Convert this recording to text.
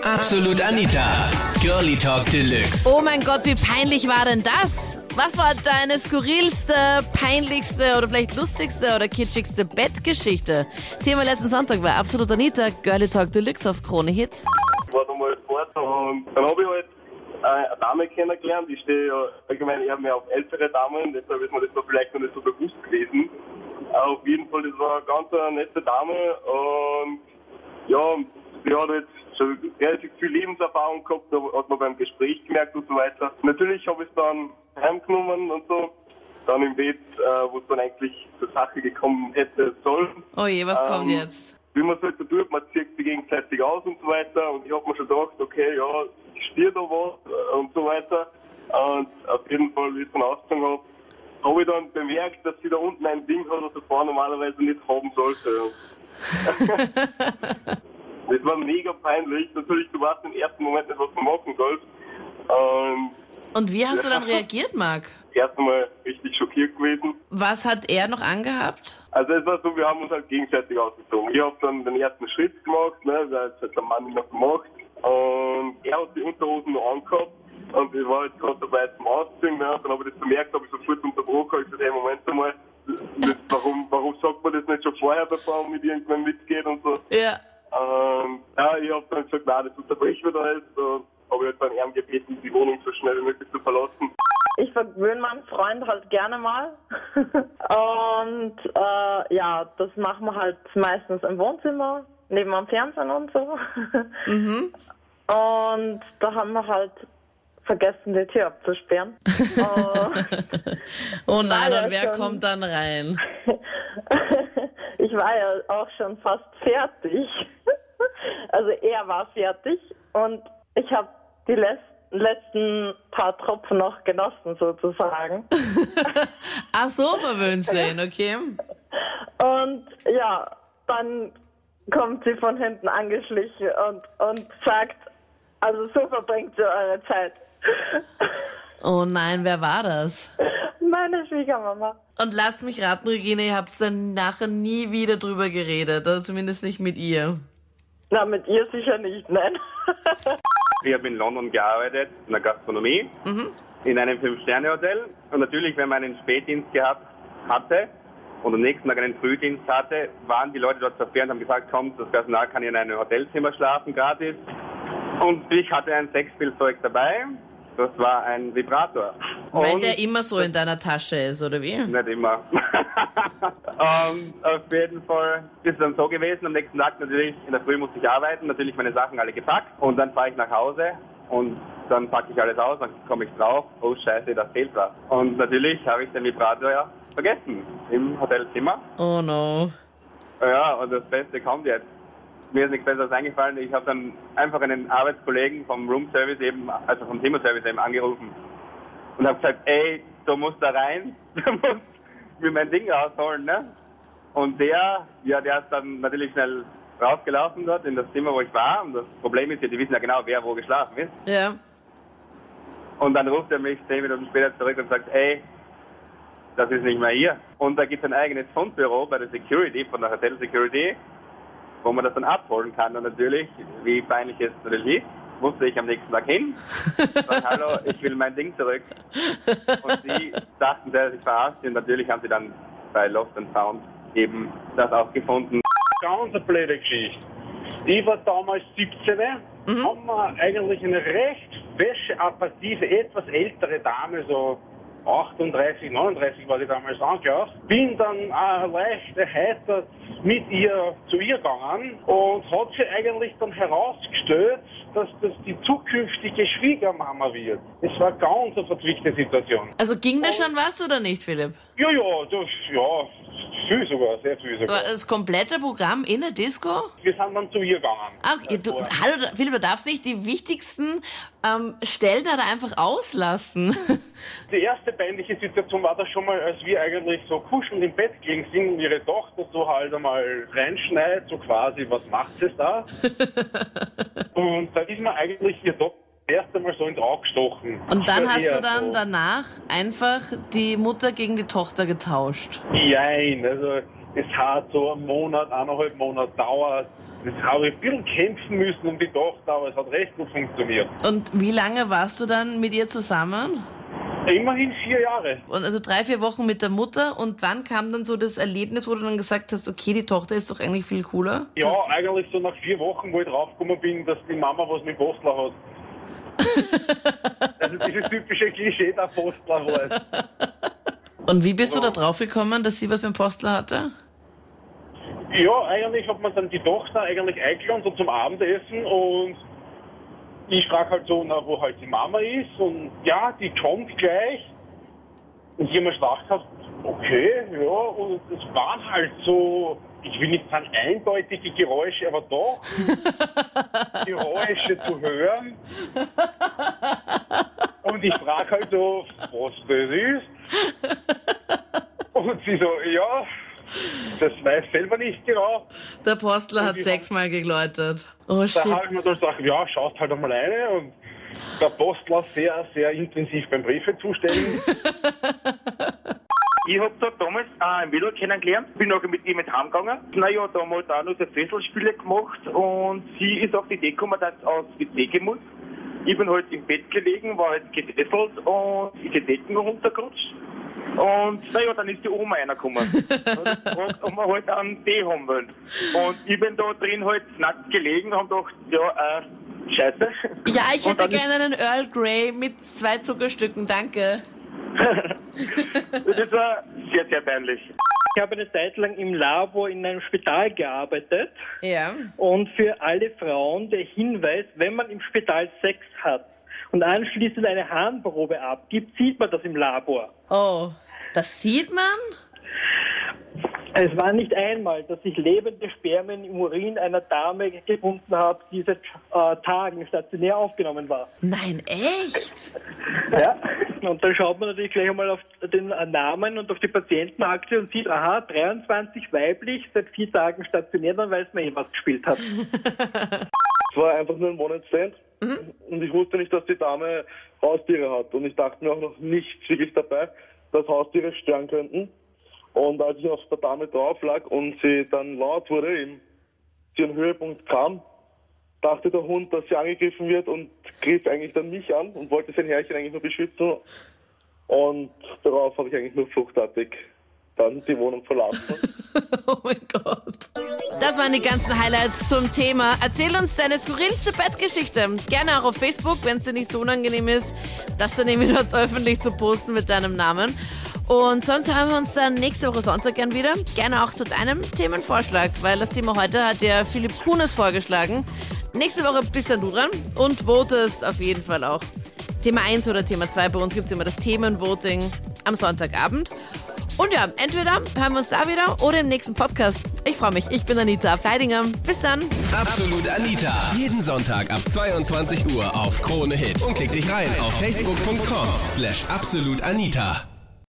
Absolut Anita. Girlie Talk Deluxe. Oh mein Gott, wie peinlich war denn das? Was war deine skurrilste, peinlichste oder vielleicht lustigste oder kitschigste Bettgeschichte? Thema letzten Sonntag war Absolut Anita, Girlie Talk Deluxe auf Krone Hit. Ich war damals Sport und dann habe ich halt äh, eine Dame kennengelernt. Ich stehe ja allgemein eher mehr auf ältere Damen, deshalb ist mir das da vielleicht noch nicht so bewusst gewesen. Aber auf jeden Fall, das war eine ganz nette Dame und ja, sie hat jetzt schon relativ viel Lebenserfahrung gehabt, da hat man beim Gespräch gemerkt und so weiter. Natürlich habe ich es dann heimgenommen und so. Dann im Bett, äh, wo es dann eigentlich zur Sache gekommen hätte sollen. Oh je, was kommt Ähm, jetzt? wie man es halt so tut, man zieht sich gegenseitig aus und so weiter. Und ich habe mir schon gedacht, okay, ja, ich stehe da was äh, und so weiter. Und auf jeden Fall, wie ich es dann ausgezogen habe, habe ich dann bemerkt, dass sie da unten ein Ding hat, das die Frau normalerweise nicht haben sollte. das war mega peinlich. Natürlich, du weißt im ersten Moment nicht, was du machen sollst. Und Und wie hast du dann reagiert, Marc? erst einmal richtig schockiert gewesen. Was hat er noch angehabt? Also es war so, wir haben uns halt gegenseitig ausgezogen. Ich habe dann den ersten Schritt gemacht, ne, das hat der Mann noch gemacht. Und er hat die Unterhosen noch angehabt. Und ich war jetzt gerade dabei zum Ausziehen. Ne, dann habe ich das bemerkt, habe ich sofort unterbrochen. Ich gesagt, hey, Moment einmal, das, warum, warum sagt man das nicht schon vorher, bevor man mit irgendwann mitgeht und so. Ja. Ähm, ja, ich habe dann gesagt, nein, das unterbrechen wir da jetzt. Und habe ich halt dann eher gebeten, die Wohnung so schnell wie möglich zu verlassen. Ich verwöhne meinen Freund halt gerne mal. und äh, ja, das machen wir halt meistens im Wohnzimmer, neben am Fernsehen und so. Mhm. Und da haben wir halt vergessen, die Tür abzusperren. Und Oh nein, und wer kommt dann rein? Ich war ja auch schon fast fertig. Also er war fertig und ich habe die letzten paar Tropfen noch genossen sozusagen. Ach so, verwöhnt sie ihn, okay. Und ja, dann kommt sie von hinten angeschlichen und, und sagt, also so verbringt ihr eure Zeit. Oh nein, wer war das? Meine Schwiegermama. Und lasst mich raten, Regine, ihr habt dann nachher nie wieder drüber geredet, oder zumindest nicht mit ihr. Na, mit ihr sicher nicht, nein. Ich habe in London gearbeitet, in der Gastronomie, in einem Fünf-Sterne-Hotel. Und natürlich, wenn man einen Spätdienst gehabt hatte und am nächsten Tag einen Frühdienst hatte, waren die Leute dort so fair und haben gesagt, kommt, das Personal kann in einem Hotelzimmer schlafen, gratis. Und ich hatte ein Sexspielzeug dabei. Das war ein Vibrator. Weil Und- der immer so in deiner Tasche ist, oder wie? nicht immer. Und auf jeden Fall ist es dann so gewesen. Am nächsten Tag natürlich, in der Früh musste ich arbeiten, natürlich meine Sachen alle gepackt. Und dann fahre ich nach Hause und dann packe ich alles aus, dann komme ich drauf, oh scheiße, da fehlt was. Und natürlich habe ich den Vibrator ja vergessen im Hotelzimmer. Oh no. Ja, und das Beste kommt jetzt. Mir ist nichts Besseres eingefallen. Ich habe dann einfach einen Arbeitskollegen vom Room Service eben, also vom Zimmerservice eben angerufen und habe gesagt, ey, du musst da rein, du musst mir mein Ding rausholen, ne? Und der, ja, der ist dann natürlich schnell rausgelaufen dort in das Zimmer, wo ich war. Und das Problem ist ja, die wissen ja genau, wer wo geschlafen ist. Ja. Und dann ruft er mich zehn Minuten später zurück und sagt, ey, das ist nicht mehr hier. Und da gibt es ein eigenes Fundbüro bei der Security, von der Hotel Security, wo man das dann abholen kann. Und natürlich, wie peinlich es natürlich ist, musste ich am nächsten Tag hin. Sag, hallo, ich will mein Ding zurück. Und sie dachten, der sich verarscht. Und natürlich haben sie dann bei Lost and Found eben das auch gefunden. ganz eine blöde Geschichte. Ich war damals 17, haben wir eigentlich eine recht wäscheappative, etwas ältere Dame, so 38, 39 war die damals angelaufen. Bin dann äh, leicht erheitert mit ihr zu ihr gegangen und hat sie eigentlich dann herausgestellt, dass das die zukünftige Schwiegermama wird. Es war ganz eine verzwickte Situation. Also ging da schon was oder nicht, Philipp? Ja, ja, das, ja, viel sogar, sehr viel sogar. War das komplette Programm in der Disco? Wir sind dann zu ihr gegangen. Ach, du, hallo, Philipp, du darfst nicht die wichtigsten ähm, Stellen da einfach auslassen. Die erste peinliche Situation war da schon mal, als wir eigentlich so kuschelnd im Bett gelegen sind und ihre Tochter so halt einmal reinschneit, so quasi, was macht sie da? und da ist mir eigentlich ihr Tochter das erste Mal so ins Auge gestochen. Und dann hast du dann so. danach einfach die Mutter gegen die Tochter getauscht. Nein, also es hat so einen Monat, eineinhalb Monate dauert, Das habe ich ein bisschen kämpfen müssen um die Tochter, aber es hat recht gut funktioniert. Und wie lange warst du dann mit ihr zusammen? Immerhin vier Jahre. Und also drei, vier Wochen mit der Mutter. Und wann kam dann so das Erlebnis, wo du dann gesagt hast, okay, die Tochter ist doch eigentlich viel cooler? Ja, eigentlich so nach vier Wochen, wo ich draufgekommen bin, dass die Mama was mit Postler hat. Also dieses typische Klischee der Postler halt. und wie bist du da drauf gekommen, dass sie was mit dem Postler hatte? Ja, eigentlich hat man dann die Tochter eigentlich eingeladen, so zum Abendessen und ich frage halt so, na, wo halt die Mama ist und ja, die kommt gleich. Und ich habe mir gedacht, okay, ja, und es waren halt so, ich will nicht sagen eindeutige Geräusche, aber doch Geräusche zu hören. Und ich frage halt so, was das ist. Und sie so, ja, das weiß selber nicht genau. Der Postler hat sechsmal geläutet. Oh Da shit. habe ich mir dann gesagt, ja, schaust halt einmal eine und der Postler sehr, sehr intensiv beim Briefe zustellen. Ich hab da damals auch ein Mädel kennengelernt, bin nachher mit ihm mit heimgegangen. Naja, da haben wir auch noch so Fesselspiele gemacht und sie ist auf die Idee gekommen, dass sie aufs WC muss. Ich bin halt im Bett gelegen, war halt gefesselt und ist die Decken runtergerutscht. Und naja, dann ist die Oma reingekommen. und gefragt, ob wir halt einen Tee haben wollen. Und ich bin da drin halt nackt gelegen und gedacht, ja, äh, scheiße. Ja, ich hätte gerne einen Earl Grey mit zwei Zuckerstücken, danke. Das war sehr, sehr peinlich. Ich habe eine Zeit lang im Labor in einem Spital gearbeitet Ja. und für alle Frauen der Hinweis, wenn man im Spital Sex hat und anschließend eine Harnprobe abgibt, sieht man das im Labor. Oh, das sieht man? Es war nicht einmal, dass ich lebende Spermien im Urin einer Dame gefunden habe, die seit äh, Tagen stationär aufgenommen war. Nein, echt? Ja. Und dann schaut man natürlich gleich einmal auf den Namen und auf die Patientenakte und sieht, aha, 23 weiblich, seit vier Tagen stationär, dann weiß man eh, was gespielt hat. Es war einfach nur ein One-Night-Stand. Und ich wusste nicht, dass die Dame Haustiere hat. Und ich dachte mir auch noch nichts wirklich dabei, dass Haustiere stören könnten. Und als ich auf der Dame drauf lag und sie dann laut wurde, eben zu ihrem Höhepunkt kam, dachte der Hund, dass sie angegriffen wird und griff eigentlich dann mich an und wollte sein Herrchen eigentlich nur beschützen. Und darauf habe ich eigentlich nur fluchtartig dann die Wohnung verlassen. Oh mein Gott. Das waren die ganzen Highlights zum Thema. Erzähl uns deine skurrilste Bettgeschichte. Gerne auch auf Facebook, wenn es dir nicht so unangenehm ist, das dann irgendwie dort öffentlich zu posten mit deinem Namen. Und sonst hören wir uns dann nächste Woche Sonntag gern wieder. Gerne auch zu deinem Themenvorschlag, weil das Thema heute hat ja Philipp Kuhnes vorgeschlagen. Nächste Woche bist dann du dran und votest auf jeden Fall auch. Thema 1 oder Thema 2. Bei uns gibt es immer das Themenvoting am Sonntagabend. Und ja, entweder hören wir uns da wieder oder im nächsten Podcast. Ich freue mich. Ich bin Anita Fleidinger. Bis dann. Absolut Anita. Jeden Sonntag ab 22 Uhr auf Krone Hit. Und klick dich rein auf facebook.com slash absolutanita.